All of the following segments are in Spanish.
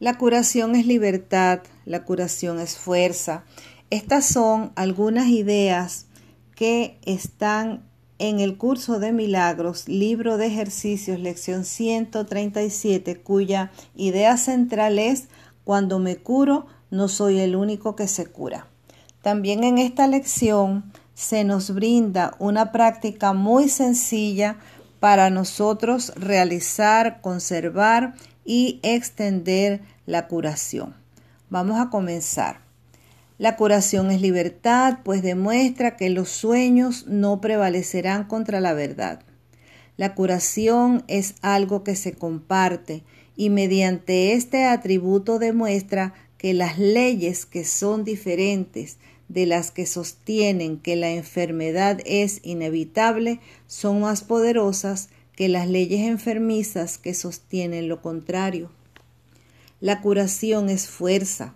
La curación es libertad, la curación es fuerza. Estas son algunas ideas que están en el curso de milagros, libro de ejercicios, lección 137, cuya idea central es, cuando me curo, no soy el único que se cura. También en esta lección se nos brinda una práctica muy sencilla para nosotros realizar, conservar y extender la curación. Vamos a comenzar. La curación es libertad, pues demuestra que los sueños no prevalecerán contra la verdad. La curación es algo que se comparte y mediante este atributo demuestra que las leyes que son diferentes de las que sostienen que la enfermedad es inevitable son más poderosas que las leyes enfermizas que sostienen lo contrario. La curación es fuerza,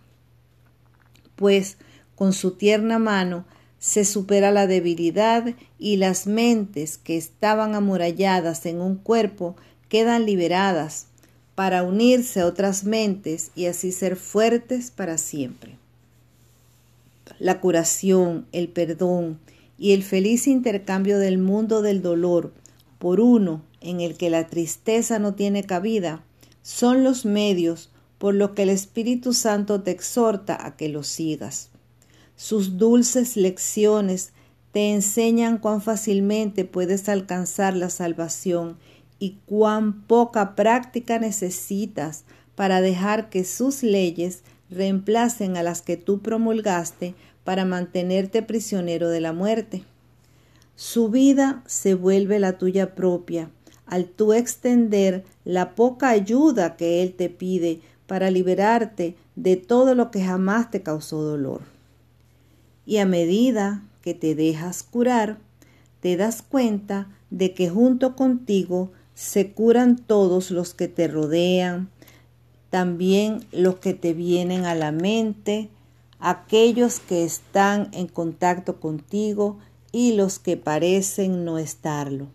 pues con su tierna mano se supera la debilidad y las mentes que estaban amuralladas en un cuerpo quedan liberadas para unirse a otras mentes y así ser fuertes para siempre la curación, el perdón y el feliz intercambio del mundo del dolor por uno en el que la tristeza no tiene cabida, son los medios por los que el Espíritu Santo te exhorta a que lo sigas. Sus dulces lecciones te enseñan cuán fácilmente puedes alcanzar la salvación y cuán poca práctica necesitas para dejar que sus leyes reemplacen a las que tú promulgaste para mantenerte prisionero de la muerte. Su vida se vuelve la tuya propia al tú extender la poca ayuda que Él te pide para liberarte de todo lo que jamás te causó dolor. Y a medida que te dejas curar, te das cuenta de que junto contigo se curan todos los que te rodean, también los que te vienen a la mente, aquellos que están en contacto contigo y los que parecen no estarlo.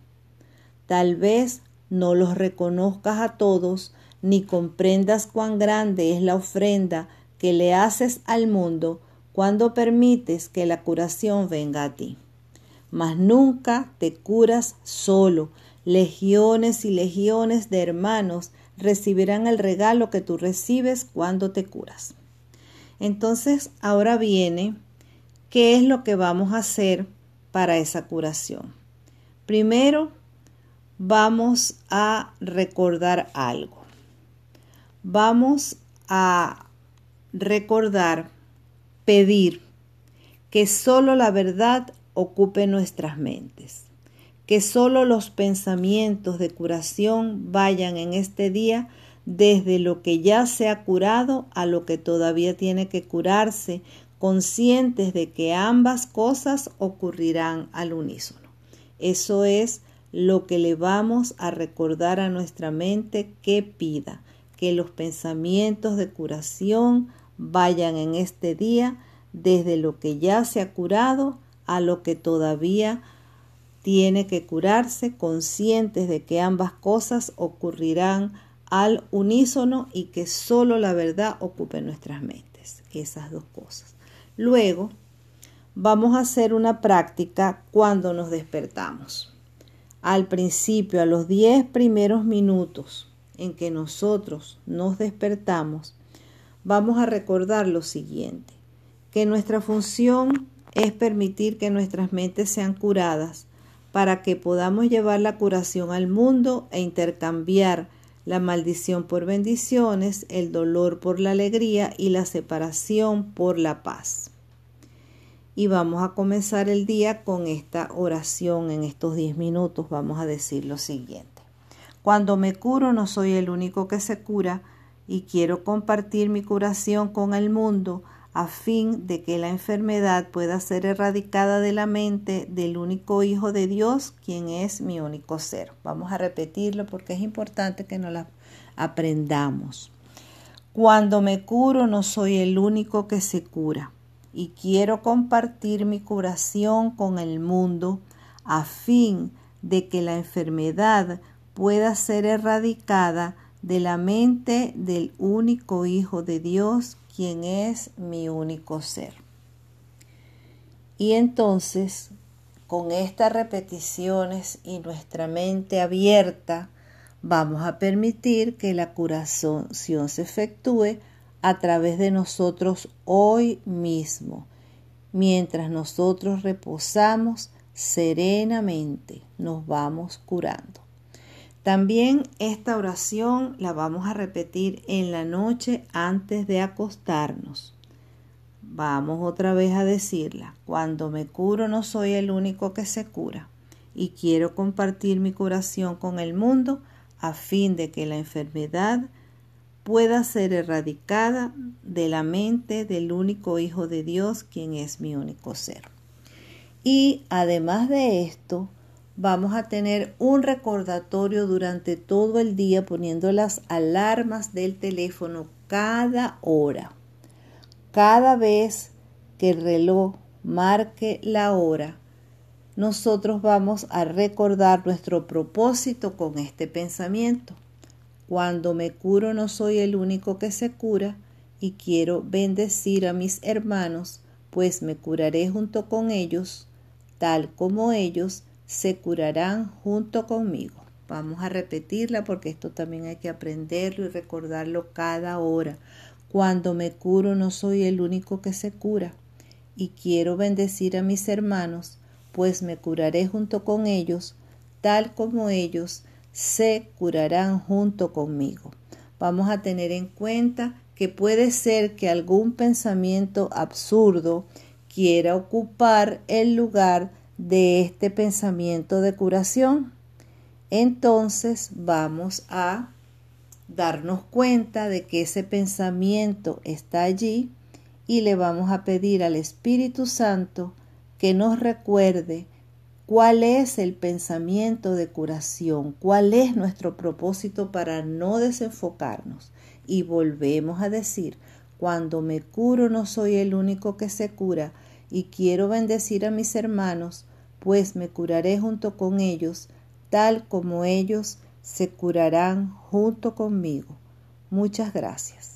Tal vez no los reconozcas a todos ni comprendas cuán grande es la ofrenda que le haces al mundo cuando permites que la curación venga a ti. Mas nunca te curas solo. Legiones y legiones de hermanos recibirán el regalo que tú recibes cuando te curas. Entonces, ahora viene, ¿qué es lo que vamos a hacer para esa curación? Primero, vamos a recordar algo. Vamos a recordar, pedir que solo la verdad ocupe nuestras mentes que solo los pensamientos de curación vayan en este día desde lo que ya se ha curado a lo que todavía tiene que curarse, conscientes de que ambas cosas ocurrirán al unísono. Eso es lo que le vamos a recordar a nuestra mente que pida, que los pensamientos de curación vayan en este día desde lo que ya se ha curado a lo que todavía tiene que curarse conscientes de que ambas cosas ocurrirán al unísono y que solo la verdad ocupe nuestras mentes, esas dos cosas. Luego, vamos a hacer una práctica cuando nos despertamos. Al principio, a los 10 primeros minutos en que nosotros nos despertamos, vamos a recordar lo siguiente, que nuestra función es permitir que nuestras mentes sean curadas para que podamos llevar la curación al mundo e intercambiar la maldición por bendiciones, el dolor por la alegría y la separación por la paz. Y vamos a comenzar el día con esta oración en estos 10 minutos. Vamos a decir lo siguiente. Cuando me curo no soy el único que se cura y quiero compartir mi curación con el mundo a fin de que la enfermedad pueda ser erradicada de la mente del único Hijo de Dios, quien es mi único ser. Vamos a repetirlo porque es importante que nos la aprendamos. Cuando me curo no soy el único que se cura y quiero compartir mi curación con el mundo a fin de que la enfermedad pueda ser erradicada de la mente del único Hijo de Dios, quien es mi único ser. Y entonces, con estas repeticiones y nuestra mente abierta, vamos a permitir que la curación se efectúe a través de nosotros hoy mismo, mientras nosotros reposamos serenamente, nos vamos curando. También esta oración la vamos a repetir en la noche antes de acostarnos. Vamos otra vez a decirla. Cuando me curo no soy el único que se cura y quiero compartir mi curación con el mundo a fin de que la enfermedad pueda ser erradicada de la mente del único Hijo de Dios, quien es mi único ser. Y además de esto, vamos a tener un recordatorio durante todo el día poniendo las alarmas del teléfono cada hora. Cada vez que el reloj marque la hora, nosotros vamos a recordar nuestro propósito con este pensamiento. Cuando me curo no soy el único que se cura y quiero bendecir a mis hermanos, pues me curaré junto con ellos, tal como ellos se curarán junto conmigo. Vamos a repetirla porque esto también hay que aprenderlo y recordarlo cada hora. Cuando me curo no soy el único que se cura y quiero bendecir a mis hermanos, pues me curaré junto con ellos, tal como ellos se curarán junto conmigo. Vamos a tener en cuenta que puede ser que algún pensamiento absurdo quiera ocupar el lugar de este pensamiento de curación. Entonces vamos a darnos cuenta de que ese pensamiento está allí y le vamos a pedir al Espíritu Santo que nos recuerde cuál es el pensamiento de curación, cuál es nuestro propósito para no desenfocarnos. Y volvemos a decir, cuando me curo no soy el único que se cura y quiero bendecir a mis hermanos, pues me curaré junto con ellos, tal como ellos se curarán junto conmigo. Muchas gracias.